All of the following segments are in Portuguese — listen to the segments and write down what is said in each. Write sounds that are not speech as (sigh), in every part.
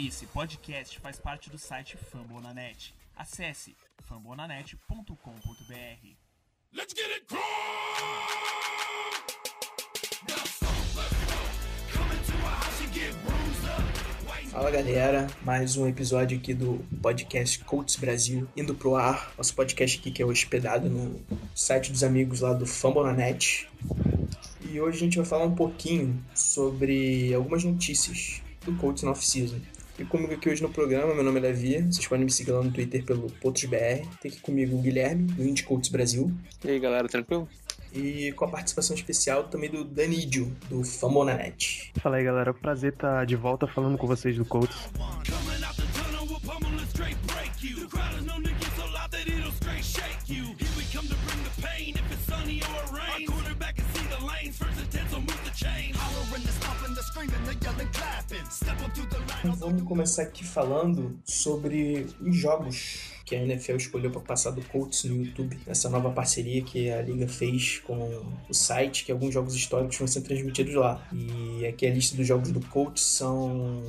Esse podcast faz parte do site Fambonanet. Acesse fambonanet.com.br. Let's get it! Fala galera, mais um episódio aqui do podcast Coaches Brasil indo pro ar. Nosso podcast aqui que é hospedado no site dos amigos lá do Fambonanet. E hoje a gente vai falar um pouquinho sobre algumas notícias do Coaches na off-season. E comigo aqui hoje no programa, meu nome é Davi, vocês podem me seguir lá no Twitter pelo PotosBR. Tem aqui comigo o Guilherme, do Indie Coaches Brasil. E aí galera, tranquilo? E com a participação especial também do Danídio, do Fambonanet. Fala aí galera, prazer estar de volta falando com vocês do Colts. Our quarterback can see the lanes, first and ten, so move the chain. Hollering, the stomping, the vamos começar aqui falando sobre os jogos que a NFL escolheu para passar do Colts no YouTube, essa nova parceria que a liga fez com o site, que alguns jogos históricos vão ser transmitidos lá. E aqui a lista dos jogos do Colts são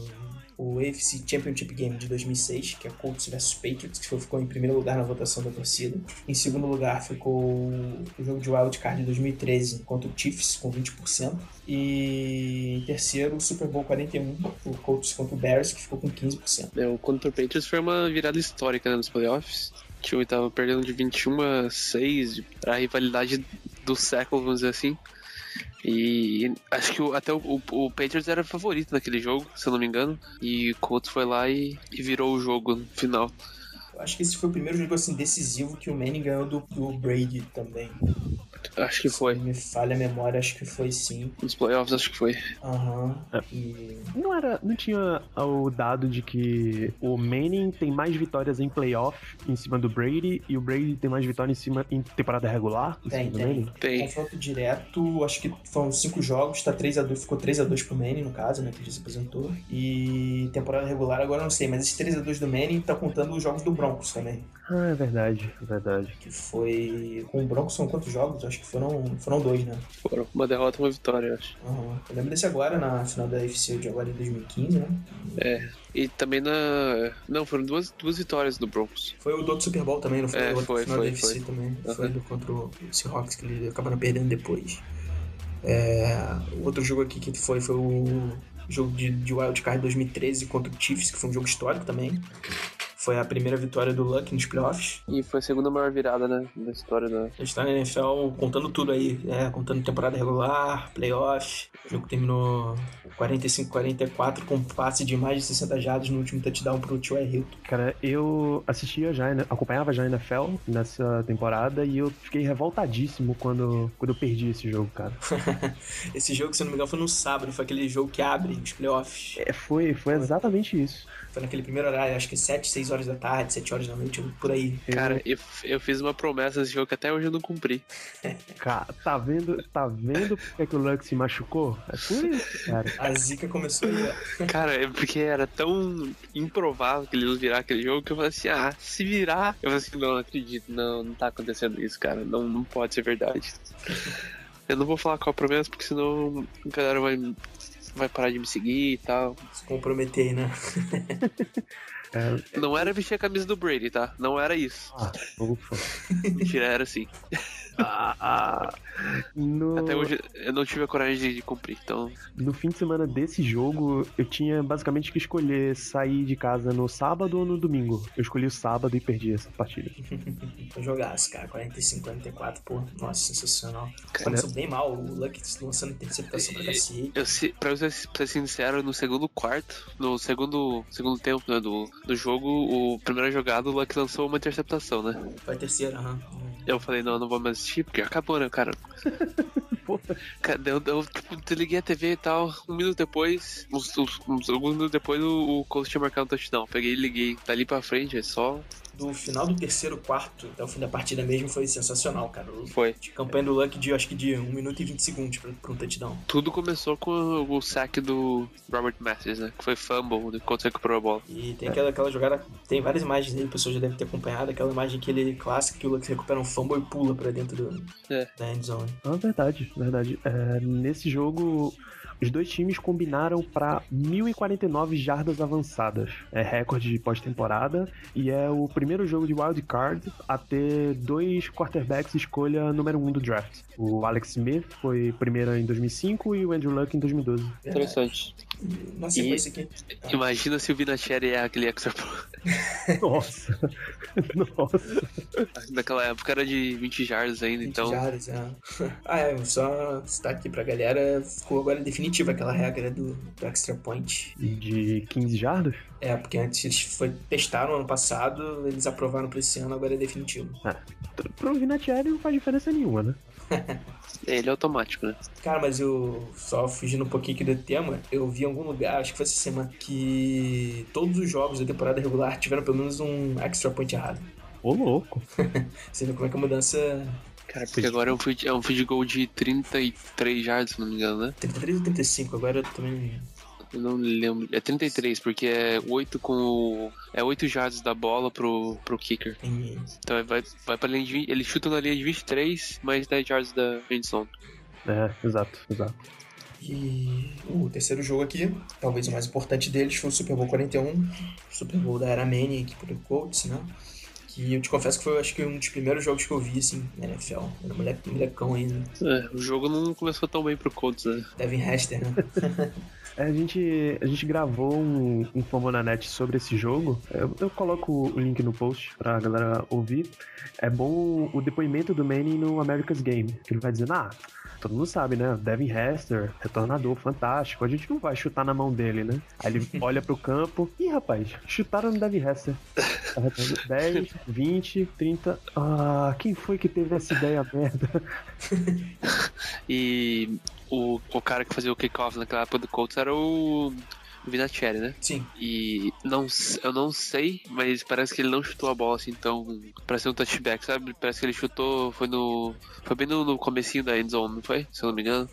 o AFC Championship Game de 2006, que é Colts vs Patriots, que ficou em primeiro lugar na votação da torcida. Em segundo lugar ficou o jogo de Wild Card de 2013 contra o Chiefs, com 20%. E em terceiro, o Super Bowl 41, o Colts contra o Bears, que ficou com 15%. É, o contra o Patriots foi uma virada histórica né, nos playoffs. O time tava perdendo de 21 a 6, era a rivalidade do século, vamos dizer assim. E acho que o- até o, o, o Patriots era favorito naquele jogo, se eu não me engano. E o Colts foi lá e, e virou o jogo no final. Acho que esse foi o primeiro jogo assim, decisivo que o Manning ganhou do, do Brady também. Acho que foi. Se me falha a memória, acho que foi sim. Nos playoffs, acho que foi. Aham. É. E Não era, não tinha o dado de que o Manning tem mais vitórias em playoff em cima do Brady e o Brady tem mais vitórias em cima em temporada regular em Tem, tem. Tem. confronto direto, acho que foram cinco jogos, tá 3x2, ficou 3x2 pro Manning, no caso, né? Que já se apresentou. E temporada regular agora eu não sei, mas esse 3x2 do Manning tá contando os jogos do Broncos também. Ah, é verdade, é verdade. Que foi. Com o Broncos são quantos jogos? Acho que foram, foram dois, né? Foram uma derrota e uma vitória, eu acho. Aham. Eu lembro desse agora, na final da UFC de agora em 2015, né? É. E também na. Não, foram duas, duas vitórias do Broncos. Foi o do outro Super Bowl também, não foi? É, o foi, final foi, da UFC foi. também. Aham. Foi do contra o Seahawks, que eles acabaram perdendo depois. É, o outro jogo aqui que foi foi o jogo de, de Wild Card 2013 contra o Chiefs, que foi um jogo histórico também. Foi a primeira vitória do Luck nos playoffs. E foi a segunda maior virada, né? Da história da. A gente tá na NFL contando tudo aí, né? Contando temporada regular, playoff. O jogo terminou 45-44 com passe de mais de 60 jardas no último touchdown pro T.Y. Hilton. Cara, eu assistia já, acompanhava já a NFL nessa temporada e eu fiquei revoltadíssimo quando, quando eu perdi esse jogo, cara. (laughs) Esse jogo, se não me engano, foi no sábado, foi aquele jogo que abre os playoffs. É, foi, foi exatamente isso. Foi naquele primeiro horário, acho que 7, 6 horas da tarde, 7 horas da noite, por aí. Cara, eu, eu fiz uma promessa nesse jogo que até hoje eu não cumpri. (laughs) Cara, tá vendo, tá vendo porque que o Luck se machucou? É por isso, cara. A zica começou ó. (laughs) Cara, é porque era tão improvável que eles virar aquele jogo que eu falei assim, ah, se virar. Eu falei assim, não, não acredito, não, não tá acontecendo isso, cara. Não, não pode ser verdade. (laughs) Eu não vou falar qual a promessa, porque senão a galera vai, vai parar de me seguir e tal. Se comprometer né? É, Não era vestir a camisa do Brady, tá? Não era isso. ah, ufa. Mentira, era assim. Ah. No, Até hoje eu não tive a coragem de, de cumprir, então. no fim de semana desse jogo, eu tinha basicamente que escolher sair de casa no sábado ou no domingo. Eu escolhi o sábado e perdi essa partida. (laughs) Jogaço, cara. 45, 44, pô. Nossa, sensacional. Começou bem mal, o Luck lançando interceptação pra cacete. Eu, se, pra eu ser, pra ser sincero, no segundo quarto, no segundo, segundo tempo né, do, do jogo, o primeira jogada, o Luck lançou uma interceptação, né? Foi a terceira, aham. Eu falei, não, eu não vou mais assistir, porque acabou, né, cara? (laughs) Porra. Cara, Eu, eu tipo, desliguei a TV e tal, um minuto depois, uns, uns, uns alguns minutos depois, o, o Colts tinha marcado um touchdown. Peguei e liguei. Dali pra frente, é só. Do final do terceiro quarto até o fim da partida mesmo foi sensacional, cara. O- Foi. De campanha do Luck de, acho que de 1 minuto e 20 segundos pra, pra um touchdown. Tudo começou com o, o saque do Robert Masters, né? Que foi fumble, de quando recuperou a bola. E tem aquela, aquela jogada, tem várias imagens dele, o pessoal já deve ter acompanhado, aquela imagem que ele clássica que o Luck recupera um fumble e pula pra dentro do, É. da endzone. Ah, verdade, verdade. É, nesse jogo, Os dois times combinaram para 1.049 jardas avançadas. É recorde de pós-temporada e é o primeiro jogo de wild card a ter dois quarterbacks escolha número um do draft. O Alex Smith foi primeiro em 2005 e o Andrew Luck em 2012. Interessante. Nossa, E- sequência aqui. Imagina se o Vinatieri é aquele extra (laughs) Nossa. (laughs) Nossa. Naquela época era de 20 jardas ainda, 20 então. jardas, é. (laughs) Ah, é, só citar aqui pra galera, ficou agora definitiva aquela regra do, do extra point. De 15 jardas? É, porque antes eles foi, testaram ano passado, eles aprovaram pra esse ano, agora é definitivo. Pro Vinatieri não faz diferença nenhuma, né? (laughs) Ele é automático, né? Cara, mas eu, só fugindo um pouquinho aqui do tema, eu vi em algum lugar, acho que foi essa semana, que todos os jogos da temporada regular tiveram pelo menos um extra point errado. Ô, louco. (laughs) Você vê como é que a mudança. Cara, porque agora é um field, é um field goal de 33 jardas, se não me engano, né? 33 ou 35, agora eu também. Eu não lembro. É 33, porque é 8 com o. É 8 jardas da bola pro, pro kicker. Tem, Então ele vai, vai pra linha de 20, Ele chuta na linha de 23, mais 10 jardas da end zone. É, exato, exato. E o terceiro jogo aqui, talvez o mais importante deles, foi o Super Bowl 41, Super Bowl da Era Manning, equipe do Colts, né? Que eu te confesso que foi, acho que, um dos primeiros jogos que eu vi, assim, na NFL. Era moleque, molecão ainda. É, o jogo não começou tão bem pro Colts, né? Devin Hester, né? (laughs) É, A gente, a gente gravou um, um na net sobre esse jogo. Eu, eu coloco o link no post pra galera ouvir. É bom o depoimento do Manning no America's Game. Que ele vai dizendo, ah, todo mundo sabe, né? Devin Hester, retornador, fantástico. A gente não vai chutar na mão dele, né? Aí ele (laughs) olha pro campo. Ih, rapaz, chutaram no Devin Hester. Tá retendo 10, 20, 30. Ah, quem foi que teve essa ideia merda? (laughs) E o, o cara que fazia o kickoff naquela época do Colts era o Vinatieri, né? Sim. E não, eu não sei, mas parece que ele não chutou a bola assim tão. Pra ser um touchback, sabe? Parece que ele chutou. Foi no. Foi bem no, no comecinho da end zone, não foi? Se eu não me engano.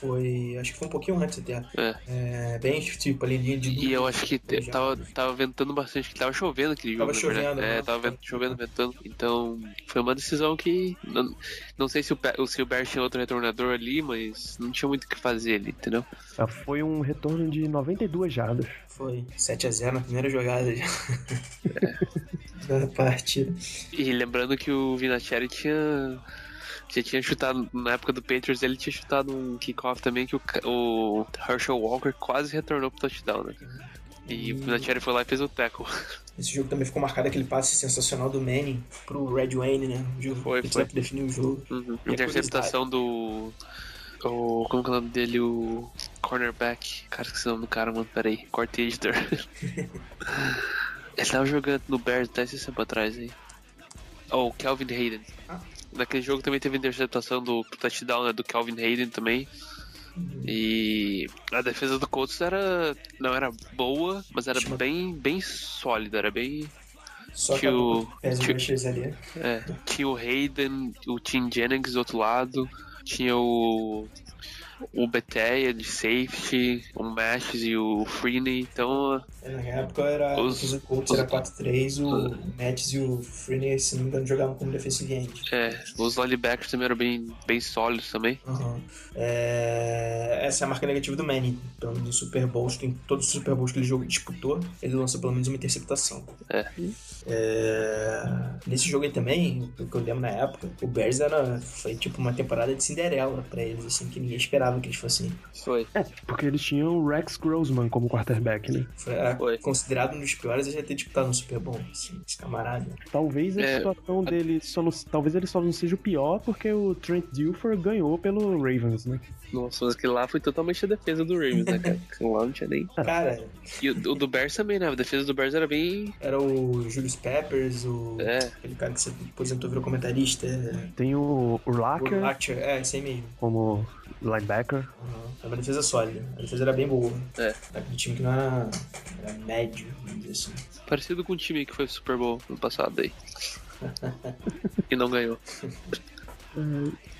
Foi. Acho que foi um pouquinho antes até. É. É, bem, tipo, ali linha de E eu acho que te- Já. tava, tava ventando bastante, que tava chovendo aquele jogo, Tava na verdade. chovendo, É, né? tava vent- chovendo, ventando. Então, foi uma decisão que. Não, não sei se o, se o tinha outro retornador ali, mas não tinha muito o que fazer ali, entendeu? Ah, Foi um retorno de 92 jardas. Foi 7x0 na primeira jogada já. É. (laughs) da partida. E lembrando que o Vinatieri tinha. Já tinha chutado, na época do Patriots, ele tinha chutado um kickoff também que o, o Herschel Walker quase retornou pro touchdown, né? E o Vinatieri foi lá e fez o tackle. (laughs) Esse jogo também ficou marcado aquele passe sensacional do Manning pro Red Wayne, né? O jogo Foi, que foi. definiu o jogo. Uhum. A Interceptação do. O, como que é o nome dele? O cornerback. Cara, esqueci o nome do cara, mano. Pera aí. Court editor. (laughs) Ele tava jogando no Bears até esse tempo atrás aí. Oh, o Calvin Hayden. Ah. Naquele jogo também teve interceptação do touchdown né, do Calvin Hayden também. E a defesa do Colts era não era boa, mas era bem bem sólida, era bem Só Tinha o- tinha- ali. é, tinha o Hayden, o Tim Jennings do outro lado, tinha o o Beteia de safety, o Matches e o Freeney, então Na época era Os- do Colts era 4-3, o Mets e o Freeney, se não me engano, jogavam como defensive end. é, os linebackers também eram bem, bem sólidos também. Aham. É, Essa é a marca negativa do Manning. Então, no Super Bowl, em todos os Super Bowls que ele jogou, disputou, ele lançou pelo menos uma interceptação. É. É, Nesse jogo aí também, o que eu lembro na época, o Bears era, foi tipo uma temporada de Cinderela pra eles, assim, que ninguém esperava que eles fossem. Foi. É, porque eles tinham o Rex Grossman como quarterback, né? Foi, era Foi. considerado um dos piores a já ter disputado no Super Bowl, assim, esse camarada. Talvez a É, situação dele só não, talvez ele só não seja o pior porque o Trent Dilfer ganhou pelo Ravens, né? Nossa, mas aquele lá foi totalmente a defesa do Ravens, né, cara? Lá não tinha nem. Cara, E o, o do Bears também, né? A defesa do Bears era bem. era o Julius Peppers, o... É. aquele cara que se aposentou virou comentarista. Tem o, o O Lacker é, esse aí mesmo. como linebacker. Uhum. Era uma defesa sólida. A defesa era bem boa. É. Era aquele time que não era, era médio, vamos dizer assim. Parecido com o time que foi Super Bowl no passado aí. (laughs) e não ganhou.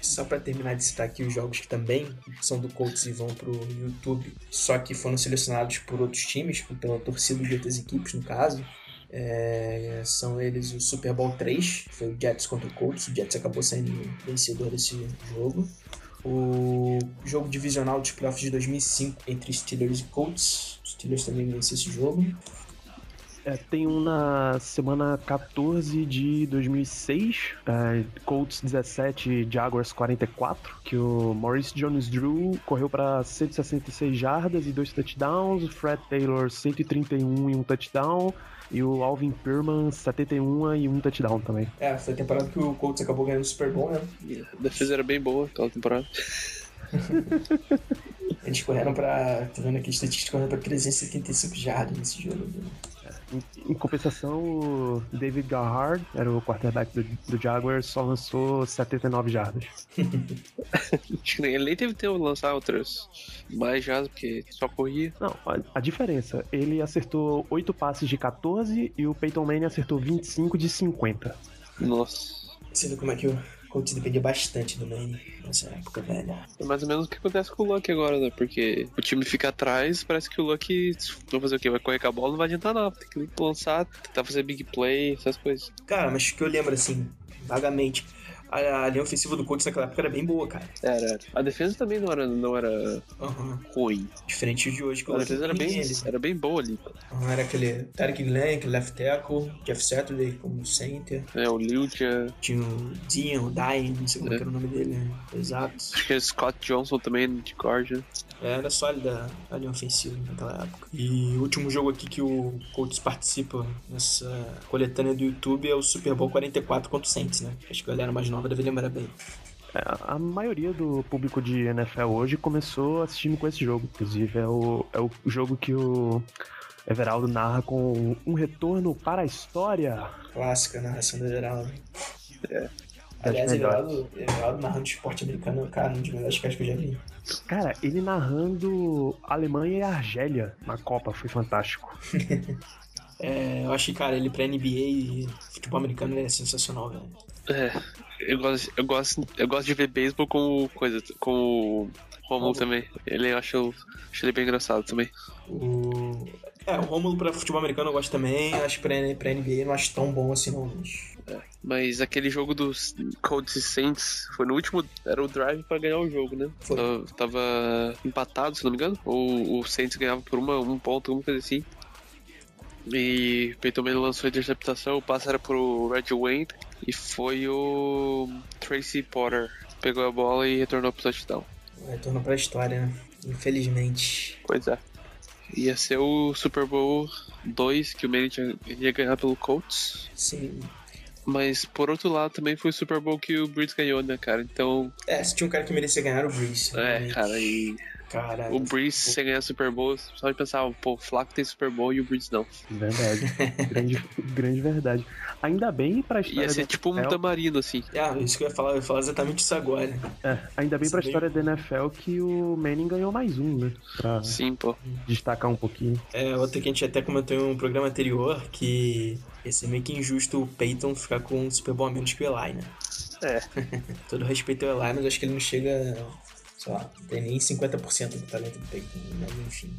Só pra terminar de citar aqui os jogos que também são do Colts e vão pro YouTube, só que foram selecionados por outros times, pela torcida de outras equipes, no caso. É, são eles o Super Bowl 3, que foi o Jets contra o Colts. O Jets acabou sendo vencedor desse jogo. O jogo divisional dos playoffs de 2005 entre Steelers e Colts. Steelers também venceu esse jogo. É, tem um na semana 14 de 2006, é, Colts 17, Jaguars 44, que o Maurice Jones-Drew correu para 166 jardas e dois touchdowns, o Fred Taylor 131 e um touchdown, e o Alvin Perman 71 e um touchdown também. É, foi a temporada que o Colts acabou ganhando o Super Bowl, né? E a defesa era bem boa aquela temporada. (laughs) Eles correram pra. Tô vendo aqui estatística correram pra 375 jardas nesse jogo. né? Em, em compensação, o David Garhard, era o quarterback do, do Jaguars, só lançou 79 jardas. (laughs) Ele nem teve tempo de lançar outras mais já, porque só corria. Não, a, a diferença, ele acertou 8 passes de 14 e o Peyton Manning acertou 25 de 50. Nossa. Você vê como é que o Colts dependia bastante do Manning nessa época, velho. É mais ou menos o que acontece com o Luck agora, né? Porque o time fica atrás, parece que o Luck vai fazer o quê? Vai correr com a bola, não vai adiantar nada. Tem que lançar, tentar fazer big play, essas coisas. Cara, mas o que eu lembro, assim, vagamente, a, a linha ofensiva do Colts naquela época era bem boa, cara. Era. A defesa também não era, não era Aham. ruim. Diferente de hoje, que A defesa era bem, ele. era bem boa ali. Era aquele Tarek Glenn, left tackle, Jeff Saturday como center. É, o Liudia, Tinha o Dean, o Dine, não sei como É. era o nome dele, né? Exato. acho que é Scott Johnson também de guarda. Era sólida a linha ofensiva naquela época. E o último jogo aqui que o Colts participa nessa coletânea do YouTube é o Super Bowl 44 contra o Saints, né? Acho que a galera mais nova deve lembrar bem. É, a maioria do público de NFL hoje começou assistindo com esse jogo. Inclusive, é o, é o jogo que o Everaldo narra com um retorno para a história. Clássica narração do Geraldo. É. Aliás. Everaldo, Everaldo narrando esporte americano, cara, um dos melhores caras que eu já vi. Cara, ele narrando Alemanha e Argélia na Copa foi fantástico. (laughs) É, eu acho que, cara, ele pra NBA e futebol americano é sensacional, velho. É, eu gosto, eu gosto, eu gosto de ver beisebol com coisa, com o Romulo também. Ele eu acho, acho ele bem engraçado também. O... É, o Rômulo pra futebol americano eu gosto também. Acho que pra, pra NBA não acho tão bom assim, não. Mas... Mas aquele jogo dos Colts e Saints foi no último, era o drive pra ganhar o jogo, né? Foi. Tava, tava empatado, se não me engano. Ou o Saints ganhava por uma, um ponto, alguma coisa assim. E Peyton Manning lançou a interceptação, o passe era pro Red Wayne e foi o Tracy Potter. Pegou a bola e retornou pro touchdown. Retorno pra história, né? Infelizmente. Pois é. Ia ser o Super Bowl 2 que o Manning tinha- ia ganhar pelo Colts. Sim. Mas por outro lado também foi o Super Bowl que o Breeze ganhou, né, cara? Então, É, se tinha um cara que merecia ganhar o Breeze. é, realmente. cara, e Cara, o Breeze sem ganhar Super Bowl, só de pensar, pô, o Flaco tem Super Bowl e o Breeze não. Verdade. (laughs) grande, grande verdade. Ainda bem pra história Ia ser da tipo um NFL, tamarino, assim. É, isso que eu ia falar, eu ia falar exatamente isso agora. é, ainda bem pra Isso história da NFL que o Manning ganhou mais um, né? Pra Sim, pô. destacar um pouquinho. É, outra que a gente até comentou em um programa anterior, que ia ser meio que injusto o Peyton ficar com um Super Bowl a menos que o Eli, né? É. (laughs) Todo respeito ao Eli, mas acho que ele não chega, sei lá, tem nem 50% do talento do Peyton, mas enfim.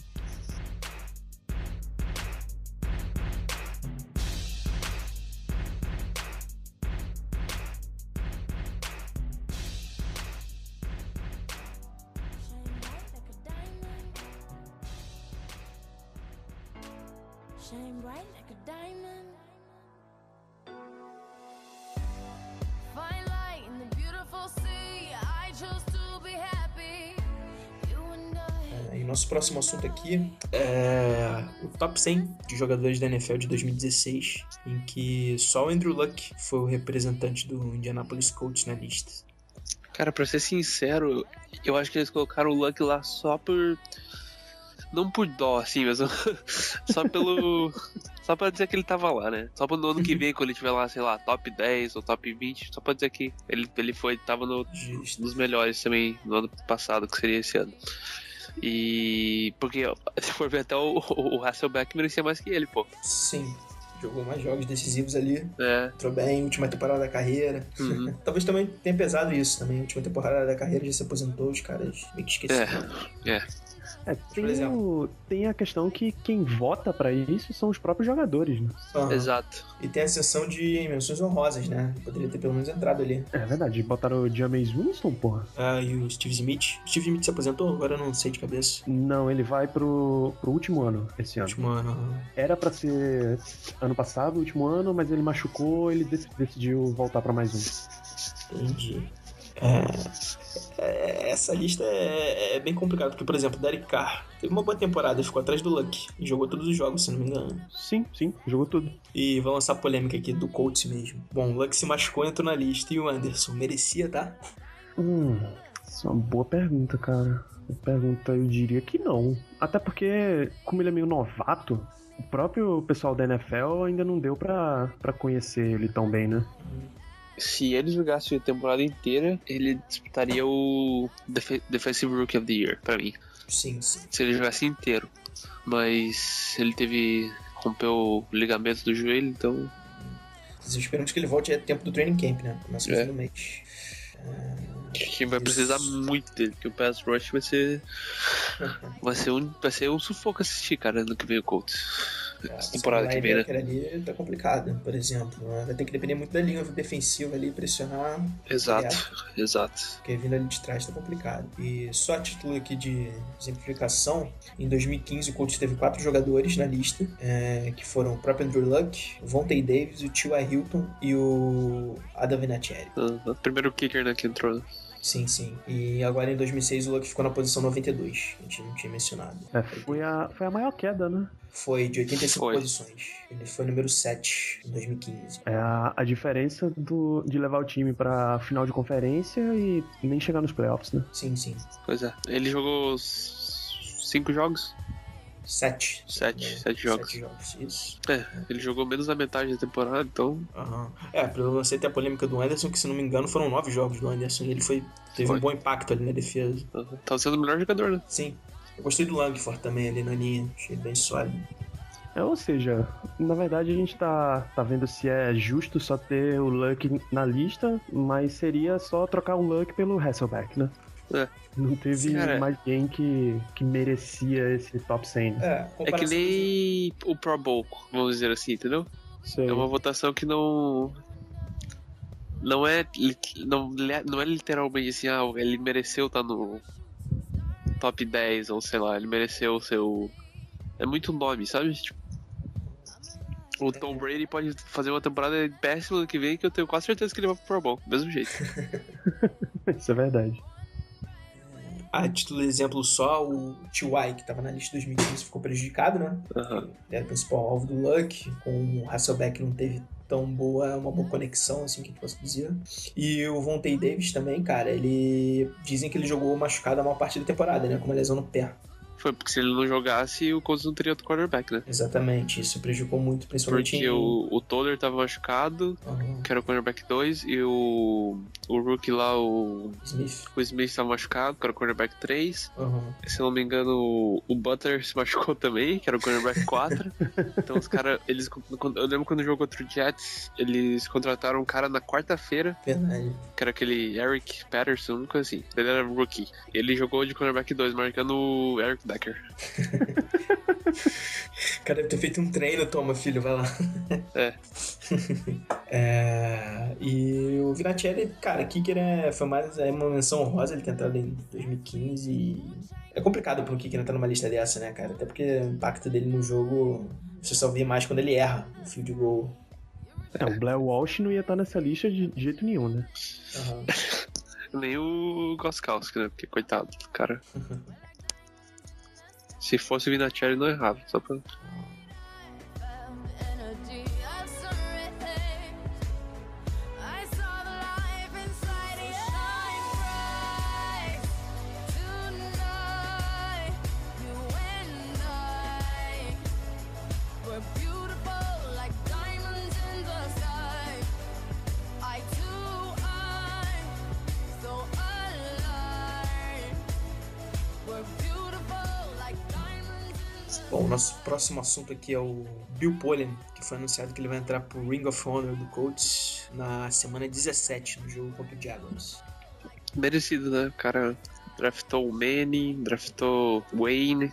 Aqui é o top 100 de jogadores da NFL de 2016, em que só o Andrew Luck foi o representante do Indianapolis Colts na lista. Cara, pra ser sincero, eu acho que eles colocaram o Luck lá só por. Não por dó, assim, mas (laughs) só pelo. Só pra dizer que ele tava lá, né? Só pro no ano que vem, quando ele tiver lá, sei lá, top 10 ou top 20, só pra dizer que ele, ele foi, tava no, dos melhores também no ano passado, que seria esse ano. E. Porque, (laughs) se for ver até o, o Hasselbeck merecia mais que ele, pô. Sim, jogou mais jogos decisivos ali, É. entrou bem, última temporada da carreira. Uhum. (laughs) Talvez também tenha pesado isso também. Última temporada da carreira já se aposentou, os caras meio que esqueceram. É. É, tem, por exemplo. o- tem a questão que quem vota pra isso são os próprios jogadores, né? Aham. Exato. E tem a sessão de menções honrosas, né? Poderia ter pelo menos entrado ali. É verdade, botaram o James Winston, porra. Ah, e o Steve Smith. O Steve Smith se aposentou? Agora eu não sei de cabeça. Não, ele vai pro, pro último ano esse ano. Último ano. Era pra ser ano passado, último ano, mas ele machucou, ele dec- decidiu voltar pra mais um. Entendi. É, é, essa lista é, é bem complicada, porque, por exemplo, Derek Carr teve uma boa temporada, ficou atrás do Luck e jogou todos os jogos, se não me engano. Sim, sim, jogou tudo. E vamos lançar polêmica aqui do Colts mesmo. Bom, o Luck se machucou, entrou na lista e o Anderson merecia, tá? Hum, isso é uma boa pergunta, cara. Pergunta, eu diria que não. Até porque, como ele é meio novato, o próprio pessoal da NFL ainda não deu pra, pra conhecer ele tão bem, né? Se ele jogasse a temporada inteira, ele disputaria o Def- Defensive Rookie of the Year, pra mim. Sim, sim. Se ele jogasse inteiro. Mas ele teve. rompeu o ligamento do joelho, então. Esperamos que ele volte a tempo do training camp, né? Começa no É. do mês. Acho que vai precisar muito dele, porque o Pass Rush vai ser. (laughs) Vai ser um, vai ser um sufoco assistir, cara, no que vem o Colts. Essa temporada que vem, né? ali tá complicado, por exemplo. né? Vai ter que depender muito da linha defensiva ali, pressionar. Exato, exato. Porque vindo ali de trás tá complicado. E só a título aqui de exemplificação, em 2015 o Colts teve quatro jogadores na lista, é, que foram o próprio Andrew Luck, o Vontae Davis, o T.Y. Hilton e o Adam Vinatieri. Ah, Primeiro kicker, né, que entrou. Sim, sim. E agora em 2006 o Luck ficou na posição 92, a gente não tinha mencionado. É, foi, a, foi a maior queda, né? Foi de 85 Foi. posições. Ele foi número 7 em 2015. É a, a diferença do, de levar o time pra final de conferência e nem chegar nos playoffs, né? Sim, sim. Pois é. Ele jogou cinco jogos? 7. Sete, sete jogos. Sete jogos, isso. É, ele jogou menos da metade da temporada, então. Aham. É, pra você ter a polêmica do Anderson, que se não me engano foram nove jogos do Anderson e ele foi, teve Foi. um bom impacto ali na defesa. ah, Tava sendo o melhor jogador, né? Sim. Eu gostei do Langford também ali na linha, achei bem sólido. É, ou seja, na verdade a gente tá, tá vendo se é justo só ter o Luck na lista, mas seria só trocar o Luck pelo Hasselbeck, né? É. Não teve Cara- mais ninguém que, que merecia esse top 100. né? É, É que nem o Pro Bowl, vamos dizer assim, entendeu? Sei. É uma votação que não. Não é, não, não é literalmente assim, ah, ele mereceu estar no top 10, ou sei lá, ele mereceu o seu. É muito nome, sabe? Tipo, o Tom Brady pode fazer uma temporada péssima ano que vem, que eu tenho quase certeza que ele vai pro Pro Bowl, do mesmo jeito. (laughs) Isso é verdade. A título de exemplo só, o T.Y., que tava na lista de 2015, ficou prejudicado, né? Ele era o principal alvo do Luck, com o Hasselbeck não teve tão boa, uma boa conexão, assim, que eu posso dizer. E o Vontae Davis também, cara, ele... Dizem que ele jogou machucado a maior parte da temporada, né? Com uma lesão no pé. Foi porque se ele não jogasse, o Colts não teria outro quarterback, né? Exatamente, isso prejudicou muito, principalmente Porque em... o, o Toller tava machucado, Aham, que era o cornerback 2, e o, o rookie lá, o, Smith. o Smith tava machucado, que era o cornerback 3. Aham. Se eu não me engano, o- o Butler se machucou também, que era o cornerback 4. (laughs) então os caras, eles. Eu lembro quando jogou contra o Jets, eles contrataram um cara na quarta-feira, Verdade. que era aquele Eric Patterson, coisa assim. Ele era rookie. Ele jogou de cornerback 2, marcando o Eric Decker. O (laughs) cara deve ter feito um treino, toma, filho, vai lá. É. (laughs) É, e o Vinatieri, cara, Kicker é, foi mais é uma menção honrosa ele ter entrado em 2015 e é complicado pro Kicker entrar numa lista dessa, né, cara? Até porque o impacto dele no jogo você só vê mais quando ele erra o field goal. É, o Blair Walsh não ia estar nessa lista de, de jeito nenhum, né? Aham. (laughs) Nem o Goskowski, né? Porque, coitado, do cara. Se fosse Vinatieri, não errava. Só pra... Bom, nosso próximo assunto aqui é o Bill Polian, que foi anunciado que ele vai entrar pro Ring of Honor do Colts na semana 17, no jogo contra o Jaguars. Merecido, né? O cara Draftou o Manning, draftou Wayne.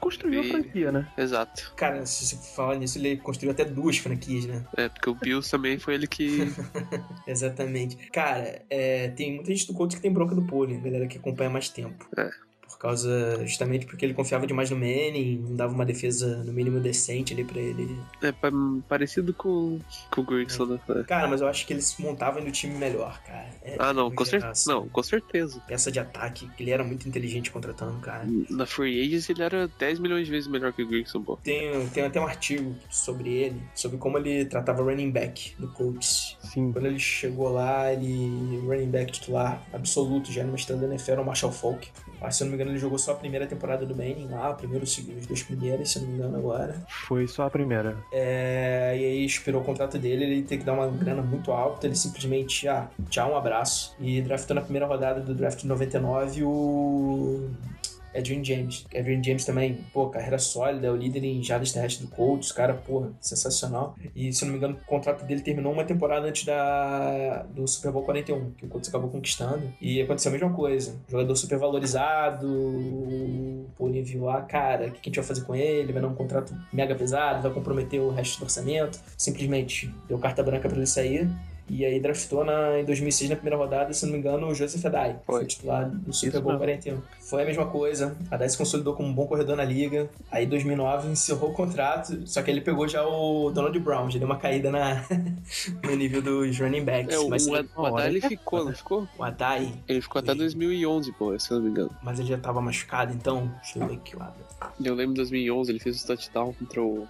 Construiu a E- franquia, né? Exato. Cara, se você falar nisso, ele construiu até duas franquias, né? É, porque o Bills também foi ele que. (laughs) Exatamente. Cara, é, tem muita gente do Colts que tem bronca do pole, galera que acompanha mais tempo. É. Por causa, justamente porque ele confiava demais no Manning, não dava uma defesa no mínimo decente ali pra ele. É pa- parecido com, com o Grigson, né? É. Cara, mas eu acho que ele se montava no time melhor, cara. É, Ah, não, com certeza. Não, com certeza. Peça de ataque, ele era muito inteligente contratando, cara. Na Free Agents ele era 10 milhões de vezes melhor que o Grigson, pô. Tem, tem até um artigo sobre ele, sobre como ele tratava running back no Colts. Sim. Quando ele chegou lá, ele running back titular absoluto, já numa estrela da NFL, era o Marshall Falk. Ah, se eu não me engano, ele jogou só a primeira temporada do Manning lá, primeiro, os dois primeiros, se eu não me engano agora. Foi só a primeira. É, e aí expirou o contrato dele, ele tem que dar uma grana muito alta, ele simplesmente, ah, tchau, um abraço. E draftou na primeira rodada do draft de 99 o Adrian James. Adrian James também, pô, carreira sólida, é o líder em jardas terrestres do Colts, cara, porra, sensacional. E se eu não me engano, o contrato dele terminou uma temporada antes da do Super Bowl 41, que o Colts acabou conquistando. E aconteceu a mesma coisa. Jogador super valorizado, o Paulinho viu lá, cara, o que a gente vai fazer com ele? Vai dar um contrato mega pesado, vai comprometer o resto do orçamento. Simplesmente deu carta branca pra ele sair. E aí draftou na, em 2006, na primeira rodada, se não me engano, o Joseph Adai. Foi. Foi titular do Super Bowl mesmo. 41. Foi a mesma coisa. Adai se consolidou como um bom corredor na liga. Aí em 2009 encerrou o contrato, só que ele pegou já o Donald Brown, já deu uma caída na, (laughs) no nível dos running backs. É, o, mas o, o Adai ele ficou, não ficou? o Adai, Ele ficou até 2011, pô, se eu não me engano. mas ele já tava machucado, então. Deixa eu ver aqui o Adai. Eu lembro de 2011, ele fez o touchdown contra o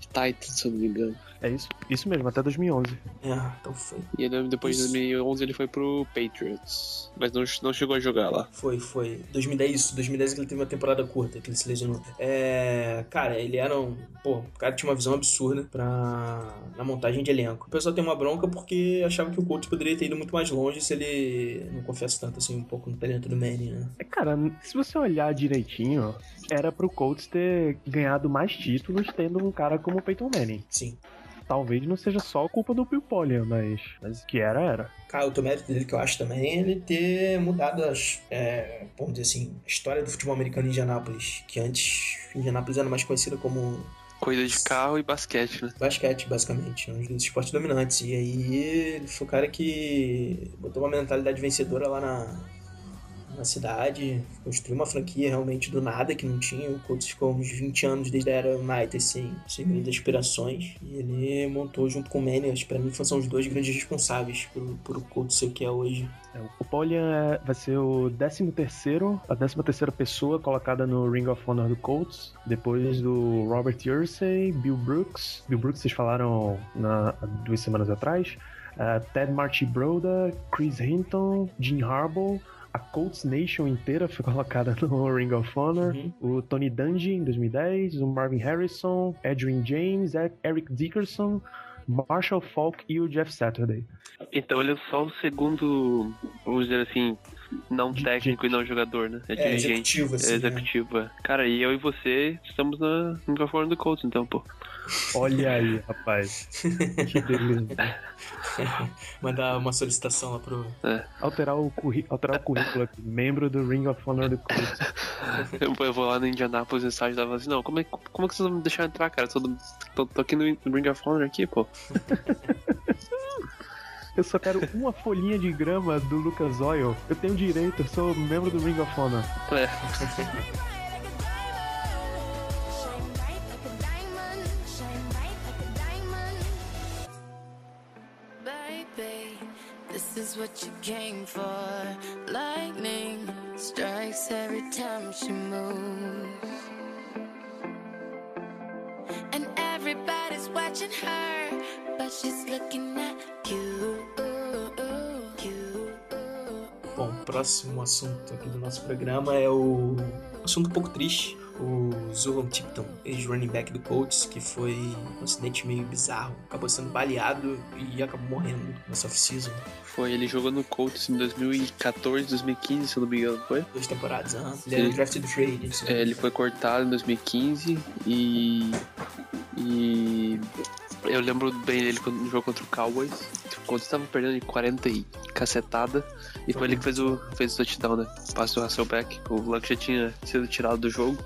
Titans, se eu não me engano. É isso, isso mesmo, até 2011. É, então foi. E depois de Isso. 2011 ele foi pro Patriots. Mas não, não chegou a jogar lá. Foi, foi. 2010, isso. 2010 que ele teve uma temporada curta, que ele se lesionou. É. Cara, ele era um. Pô, o cara tinha uma visão absurda pra. na montagem de elenco. O pessoal tem uma bronca porque achava que o Colts poderia ter ido muito mais longe se ele não confessa tanto assim um pouco no talento do Manny, né? É, cara, se você olhar direitinho, era pro Colts ter ganhado mais títulos tendo um cara como o Peyton Manning. Sim. Talvez não seja só culpa do Bill Polian, mas, mas que era, era. Cara, o mérito dele que eu acho também é ele ter mudado as, é, vamos dizer assim, a história do futebol americano em Indianápolis. Que antes Indianápolis era mais conhecida como Coisa de carro e basquete, né? basquete, basicamente, um dos esportes dominantes. E aí ele foi o cara que botou uma mentalidade vencedora lá na, na cidade, construiu uma franquia realmente do nada que não tinha. O Colts ficou uns 20 anos desde a era United sem, grandes aspirações. E ele montou junto com o que pra mim são os dois grandes responsáveis por, o Colts ser o que é hoje. É, O Polian é- vai ser o 13 terceiro, a 13 terceira pessoa colocada no Ring of Honor do Colts, depois do Robert Yersey, Bill Brooks, Bill Brooks vocês falaram na, duas semanas atrás, eh, Ted Marchibroda, Chris Hinton, Jim Harbaugh, a Colts Nation inteira foi (laughs) colocada no Ring of Honor, Uhum. o Tony Dungy em 2010, o Marvin Harrison, Adrian James, Eric Dickerson, Marshall Falk e o Jeff Saturday. Então ele é só o segundo, vamos dizer assim, não técnico e não jogador, né? É, É, dirigente. executivo, assim, É executivo, é. Cara, e eu e você estamos na microfone do Colts, então, pô. Olha aí, rapaz. Que beleza. (laughs) Mandar uma solicitação lá pro. Alterar o, curri- alterar o currículo aqui. Membro do Ring of Honor do Colts. (laughs) Eu, eu vou lá no Indianapolis no estádio e tava assim, não, como é, como é que vocês vão me deixar entrar, cara? Tô, tô, tô aqui no Ring of Honor aqui, pô. (laughs) Eu só quero uma folhinha de grama do Lucas Oil. Eu tenho direito, eu sou membro do Ring of Honor. É. is what you came for. Lightning strikes every time she moves. And everybody's watching her, but she's looking at you. Bom, próximo assunto aqui do nosso programa é o assunto um pouco triste. O Zulon Tipton, ex-running back do Colts, que foi um acidente meio bizarro. Acabou sendo baleado e acabou morrendo nessa off-season. Foi, ele jogou no Colts em 2014, 2015, se eu não me engano, foi? Duas temporadas antes. Ele era Sim. drafted free agent. É, ele foi cortado em 2015 e. E. Eu lembro bem dele quando no jogo contra o Cowboys. Quando estava perdendo de 40 e cacetada. E foi ele que fez o, fez o touchdown, né? Passe do Hasselbeck. O Luck já tinha sido tirado do jogo.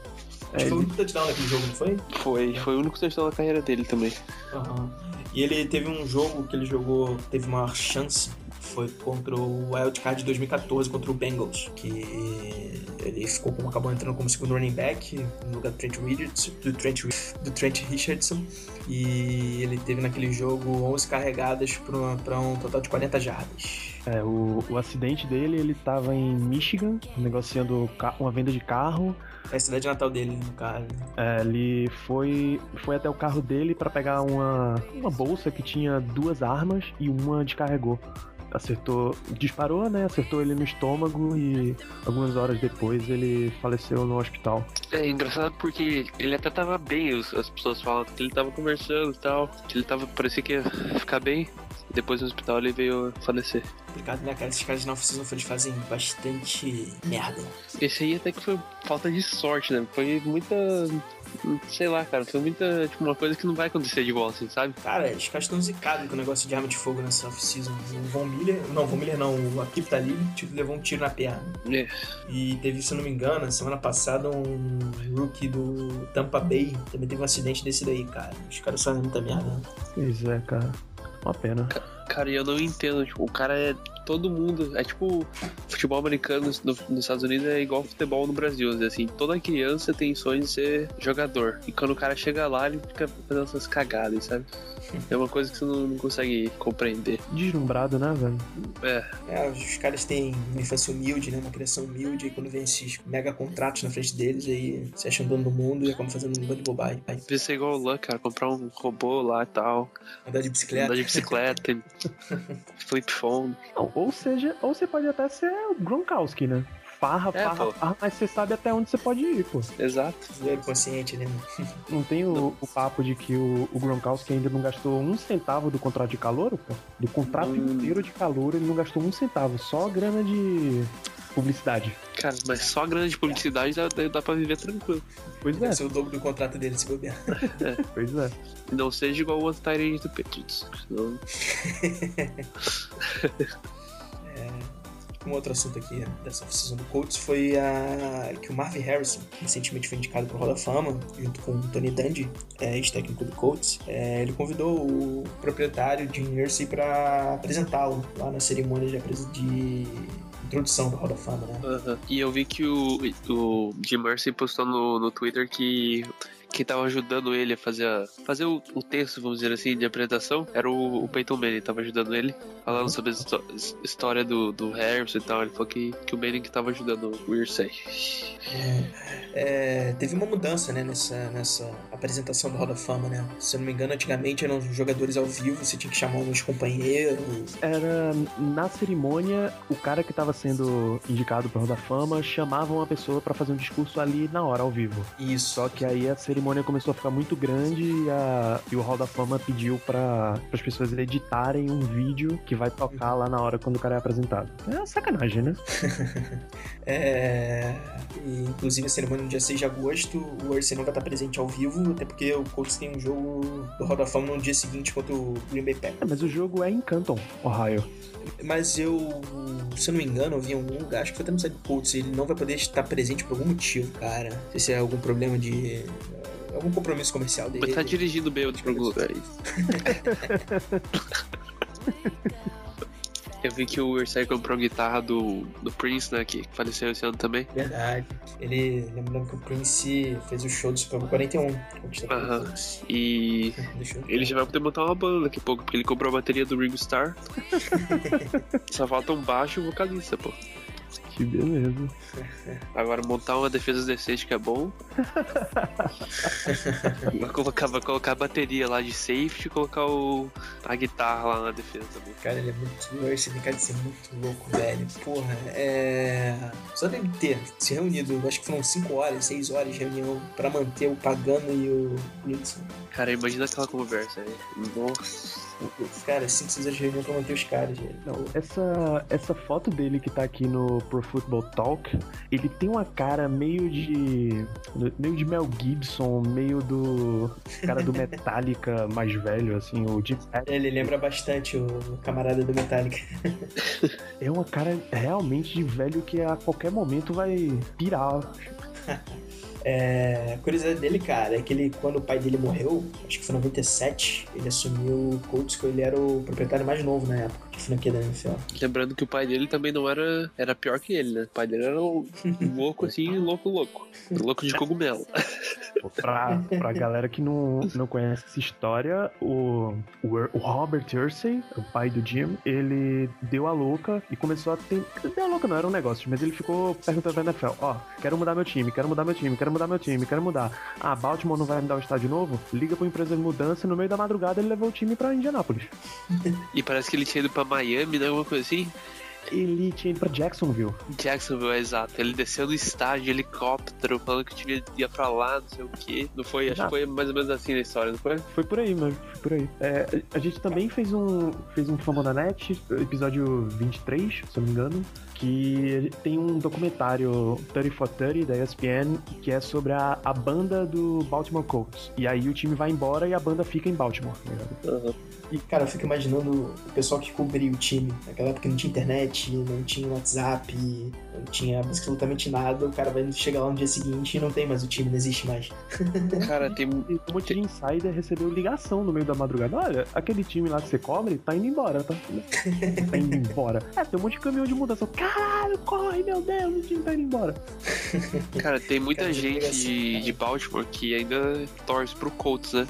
Acho que foi o único touchdown naquele jogo, não foi? Foi, foi o único touchdown da carreira dele também. Aham. E ele teve um jogo que ele jogou, teve maior chance, foi contra o Wildcard de 2014 contra o Bengals, que ele ficou como acabou entrando como segundo running back no lugar do Trent Richardson, do Trent, do Trent Richardson e ele teve naquele jogo 11 carregadas para um total de 40 jardas. É, o, o acidente dele, ele tava em Michigan, negociando uma venda de carro. É a cidade natal dele, no caso. É, ele foi, foi até o carro dele pra pegar uma, uma bolsa que tinha duas armas e uma descarregou. Acertou, disparou, né? Acertou ele no estômago e algumas horas depois ele faleceu no hospital. É engraçado porque ele até tava bem, as pessoas falam que ele tava conversando e tal, que ele tava, parecia que ia ficar bem. Depois no hospital ele veio falecer. Complicado, né, cara? Esses caras na oficina eles fazem bastante merda. Esse aí até que foi falta de sorte, né? Foi muita. Sei lá, cara, foi muita. Tipo, uma coisa que não vai acontecer de volta, assim, sabe? Cara, os caras estão zicados com o negócio de arma de fogo nessa off-season. O Von Miller, não, o Von Miller não, o Akip tá ali, tipo, levou um tiro na perna. É. E teve, se eu não me engano, semana passada, um rookie do Tampa Bay também teve um acidente desse daí, cara. Os caras fazem muita merda. né? Pois é, cara. Uma pena. Cara, e eu não entendo, tipo, o cara é. Todo mundo. É tipo. Futebol americano no- nos Estados Unidos é igual futebol no Brasil, assim. Toda criança tem sonho de ser jogador. E quando o cara chega lá, ele fica fazendo essas cagadas, sabe? (laughs) É uma coisa que você não, não consegue compreender. Deslumbrado, né, velho? É, É, os caras têm uma infância humilde, né? Uma criação humilde, e quando vem esses mega contratos na frente deles, aí se acham dono do mundo e acabam fazendo um bando de bobagem. Aí, ser igual o Luck, cara, comprar um robô lá e tal. andar de bicicleta. Andar de bicicleta, (laughs) (laughs) flip phone. Não, ou seja, ou você pode até ser o Gronkowski, né? Farra, É, farra, pô. farra, mas você sabe até onde você pode ir, pô. Exato. Zoeiro consciente, né? (laughs) Não tem o, o papo de que o, o Gronkowski ainda não gastou um centavo do contrato de calor, pô? Do contrato Hum. inteiro de calor ele não gastou um centavo, só grana de publicidade. Cara, mas só grana de publicidade dá, dá pra viver tranquilo. Pois é, ser o dobro do contrato dele se bobear. (laughs) pois é. Não seja igual o outro Tyrande do Patriots. Senão... (laughs) Um outro assunto aqui dessa oficina do Colts foi a que o Marvin Harrison, recentemente foi indicado para o Hall da Fama, junto com o Tony Dungy, é, ex-técnico do Colts. É, ele convidou o proprietário de Jersey para apresentá-lo lá na cerimônia de, apres- de introdução do Hall da Fama, né? Aham. E eu vi que o, o Jim Mercy postou no, no Twitter que quem tava ajudando ele a fazer, a- fazer o, o texto, vamos dizer assim, de apresentação era o, o Peyton Manning, tava ajudando ele, falando sobre a histó- história do, do Harrison e tal. Ele falou que, que o Manning que tava ajudando o Irsay. É, teve uma mudança né, nessa, nessa apresentação do Hall da Fama, né? Se eu não me engano, antigamente eram os jogadores ao vivo, você tinha que chamar uns companheiros. Era na cerimônia, o cara que tava sendo indicado pro Hall da Fama chamava uma pessoa pra fazer um discurso ali na hora, ao vivo. Isso. Só que aí a cerimônia começou a ficar muito grande e, a- e o Hall da Fama pediu para as pessoas editarem um vídeo que vai tocar lá na hora quando o cara é apresentado. É uma sacanagem, né? (laughs) É, e, inclusive a cerimônia no dia 6 de agosto, o Arsenal não vai estar presente ao vivo, até porque o Colts tem um jogo do Hall da Fama no dia seguinte contra o Green Bay Packers. É, mas o jogo é em Canton, Ohio. Mas eu, se eu não me engano, eu vi em algum lugar, acho que foi até no site do Colts, ele não vai poder estar presente por algum motivo, cara. Não sei se é algum problema de. Algum compromisso comercial dele. Mas tá dirigindo bem pra algum lugar aí. Eu vi que o Irsay comprou a guitarra do, do Prince, né, que faleceu esse ano também. Verdade. Ele, lembrando que o Prince fez o show do Super Bowl 41. onde tá Aham. E ele já vai poder montar uma banda daqui a pouco, porque ele comprou a bateria do Ringo Starr. (laughs) Só falta um baixo e um vocalista, pô. Que beleza. (laughs) Agora montar uma defesa decente que é bom. (laughs) vai, colocar, vai colocar a bateria lá de safety e colocar o, a guitarra lá na defesa também. Cara, ele é muito. Esse cara de ser muito louco, velho. Porra, é. Só deve ter se reunido, acho que foram 5 horas, 6 horas de reunião pra manter o Pagano e o Wilson. Cara, imagina aquela conversa aí. Nossa. Cara, 5, 6 horas de reunião pra manter os caras, velho. Não, essa, essa foto dele que tá aqui no Pro Football Talk, ele tem uma cara meio de. meio de Mel Gibson, meio do. cara do (laughs) Metallica mais velho, assim, o Jim Ele lembra bastante o camarada do Metallica. É uma cara realmente de velho que a qualquer momento vai pirar. (laughs) É, a curiosidade dele, cara, é que ele, quando o pai dele morreu, acho que foi em 97, ele assumiu o Colts, que ele era o proprietário mais novo na época franquia da NFL. Lembrando que o pai dele também não era. Era pior que ele, né? O pai dele era um (laughs) louco assim, louco, louco. Louco de cogumelo. Pra, pra galera que não, não conhece essa história, o, o, o Robert Ursay, o pai do Jim, ele deu a louca e começou a ter. Deu a louca, não era um negócio, mas ele ficou perguntando pra NFL: Ó, quero mudar meu time, quero mudar meu time, quero mudar meu time, quero mudar. Ah, Baltimore não vai me dar o estádio novo? Liga pra empresa de mudança e no meio da madrugada ele levou o time pra Indianápolis. E parece que ele tinha ido pra Miami, né? Alguma coisa assim. Ele tinha ido pra Jacksonville. Jacksonville, é exato. Ele desceu do estádio de helicóptero, falando que time ia pra lá, não sei o quê. Não foi? Acho Não. que foi mais ou menos assim na história, não foi? Foi por aí, mano. Foi por aí. É, a gente também fez um, fez um Fama da Net, episódio 23, se eu não me engano, que tem um documentário 30 for 30 da ESPN que é sobre a, a banda do Baltimore Colts. E aí o time vai embora e a banda fica em Baltimore. tá ligado? E, cara, eu fico imaginando o pessoal que cobria o time. Naquela época não tinha internet, não tinha WhatsApp, não tinha absolutamente nada. O cara vai chegar lá no dia seguinte e não tem mais o time, não existe mais. (laughs) Cara, tem. E um monte de insider recebeu ligação no meio da madrugada. Olha, aquele time lá que você cobre tá indo embora, tá? (laughs) tá indo embora. É, tem um monte de caminhão de mudança. Caralho, corre, meu Deus, o time tá indo embora. Cara, tem muita Cara, gente assim, de, de Baltimore que ainda torce pro Colts, né?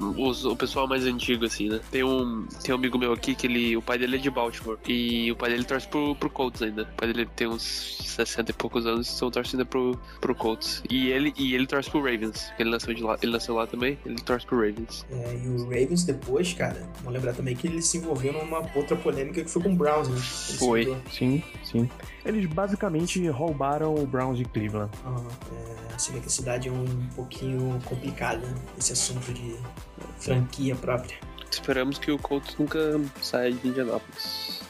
Os- o pessoal mais antigo, assim, né? Tem um, tem um amigo meu aqui que ele, o pai dele é de Baltimore. E o pai dele torce pro, pro Colts ainda. O pai dele tem uns 60 e poucos anos, estão torcendo pro, pro Colts. E ele, e ele torce pro Ravens. Ele nasceu, de lá, ele nasceu lá também, ele torce pro Ravens. É, e o Ravens depois, cara, vamos lembrar também que ele se envolveu numa outra polêmica que foi com o Browns, né? Ele Foi. Sim, sim. Eles basicamente roubaram o Browns de Cleveland. Aham, é, você vê que a cidade é um pouquinho complicada, né? esse assunto de franquia própria. Esperamos que o Colts nunca saia de Indianapolis.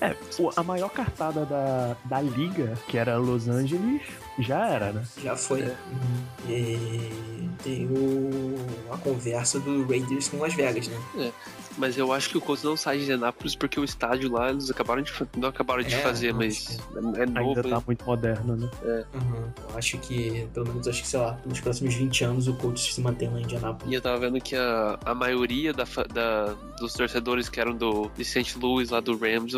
É, a maior cartada da, da liga, que era Los Angeles, já era, né? Já foi. É. Uhum. E tem o, a conversa do Raiders com Las Vegas, né? Mas eu acho que o Colts não sai de Indianapolis porque o estádio lá eles acabaram de não acabaram de É, fazer, mas é, é novo. Ainda tá hein? muito moderno, né? Uhum. Eu acho que, pelo menos, acho que, sei lá, nos próximos 20 anos o Colts se mantém lá em E Indianápolis. eu tava vendo que a, a maioria da, da- dos torcedores que eram do de St. Louis, lá do Rams,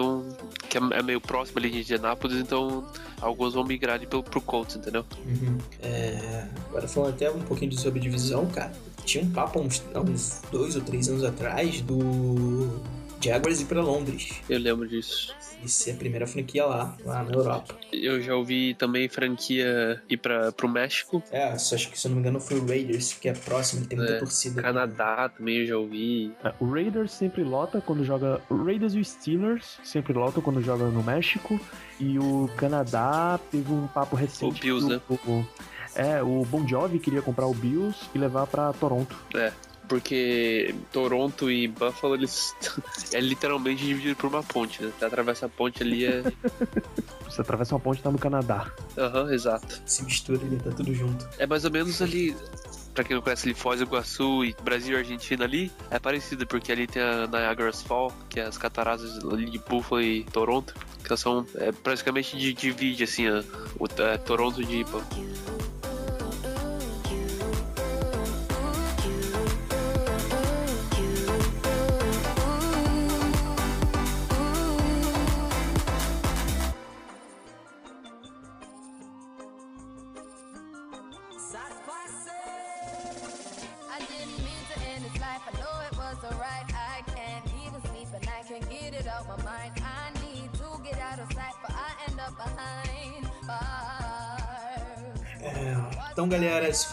que é, é meio próximo ali de Indianapolis, então alguns vão migrar ali pro, pro Colts, entendeu? Uhum. É, agora falando até um pouquinho de sobre divisão, cara. Tinha um papo há uns, há uns dois ou três anos atrás do Jaguars ir pra Londres. Eu lembro disso. E ser a primeira franquia lá, lá na Europa. Eu já ouvi também franquia ir pra, pro México, É, só acho que se eu não me engano foi o Raiders, que é próximo, ele tem muita É, torcida. Canadá também eu já ouvi. É, O Raiders sempre lota quando joga. O Raiders e o Steelers sempre lotam quando joga no México. E o Canadá teve um papo recente. O Bills, né? o- é, o Bon Jovi queria comprar o Bills e levar pra Toronto. Porque Toronto e Buffalo, eles (laughs) é literalmente dividido por uma ponte, né? Você atravessa a ponte ali é. (laughs) Você atravessa uma ponte tá no Canadá. Aham, exato. Se mistura ali, tá tudo junto. É mais ou menos ali. Pra quem não conhece ali, Foz do Iguaçu e Brasil e Argentina ali, é parecido, porque ali tem a Niagara's Fall, que é as cataratas ali de Buffalo e Toronto, que são é, praticamente de- divide assim a, o é, Toronto de Buffalo.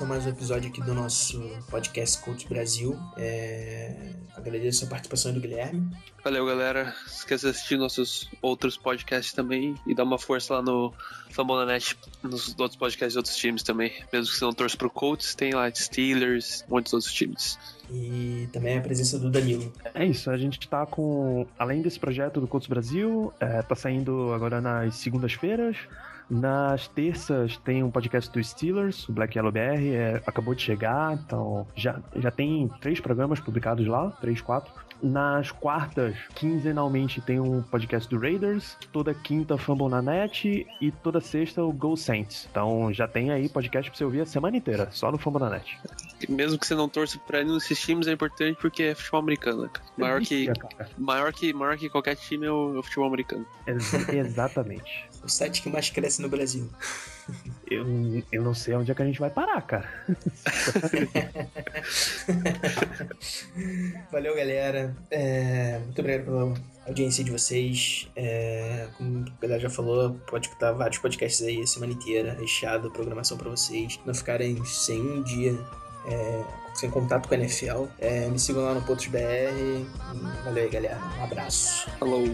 Foi mais um episódio aqui do nosso podcast Coach Brasil. É, Agradeço a participação do Guilherme. Valeu, galera. Esqueça de assistir nossos outros podcasts também e dar uma força lá no Fambonanet, nos outros podcasts de outros times também. Mesmo que você não torça pro Colts, tem lá Steelers, muitos outros times. E também a presença do Danilo. É isso, a gente tá com. Além desse projeto do Colts Brasil, é, tá saindo agora nas segundas-feiras. Nas terças tem um podcast do Steelers, o Black Yellow BR, é, acabou de chegar, então já, já tem três programas publicados lá, três, quatro. Nas quartas, quinzenalmente, tem um podcast do Raiders, toda quinta Fumble na Net e toda sexta o Go Saints. Então já tem aí podcast pra você ouvir a semana inteira, só no Fumble na Net. E mesmo que você não torça pra nenhum desses times, é importante porque é futebol americano. né, cara? Maior que, cara. maior que, maior que qualquer time é o, é o futebol americano. Ex- exatamente. (laughs) O site que mais cresce no Brasil. Eu, eu não sei onde é que a gente vai parar, cara. (laughs) Valeu, galera. É, muito obrigado pela audiência de vocês. É, como a galera já falou, pode escutar vários podcasts aí a semana inteira, recheado, programação pra vocês. Não ficarem sem um dia é, sem contato com a NFL. É, me sigam lá no Potos BR. Valeu aí, galera. Um abraço. Falou!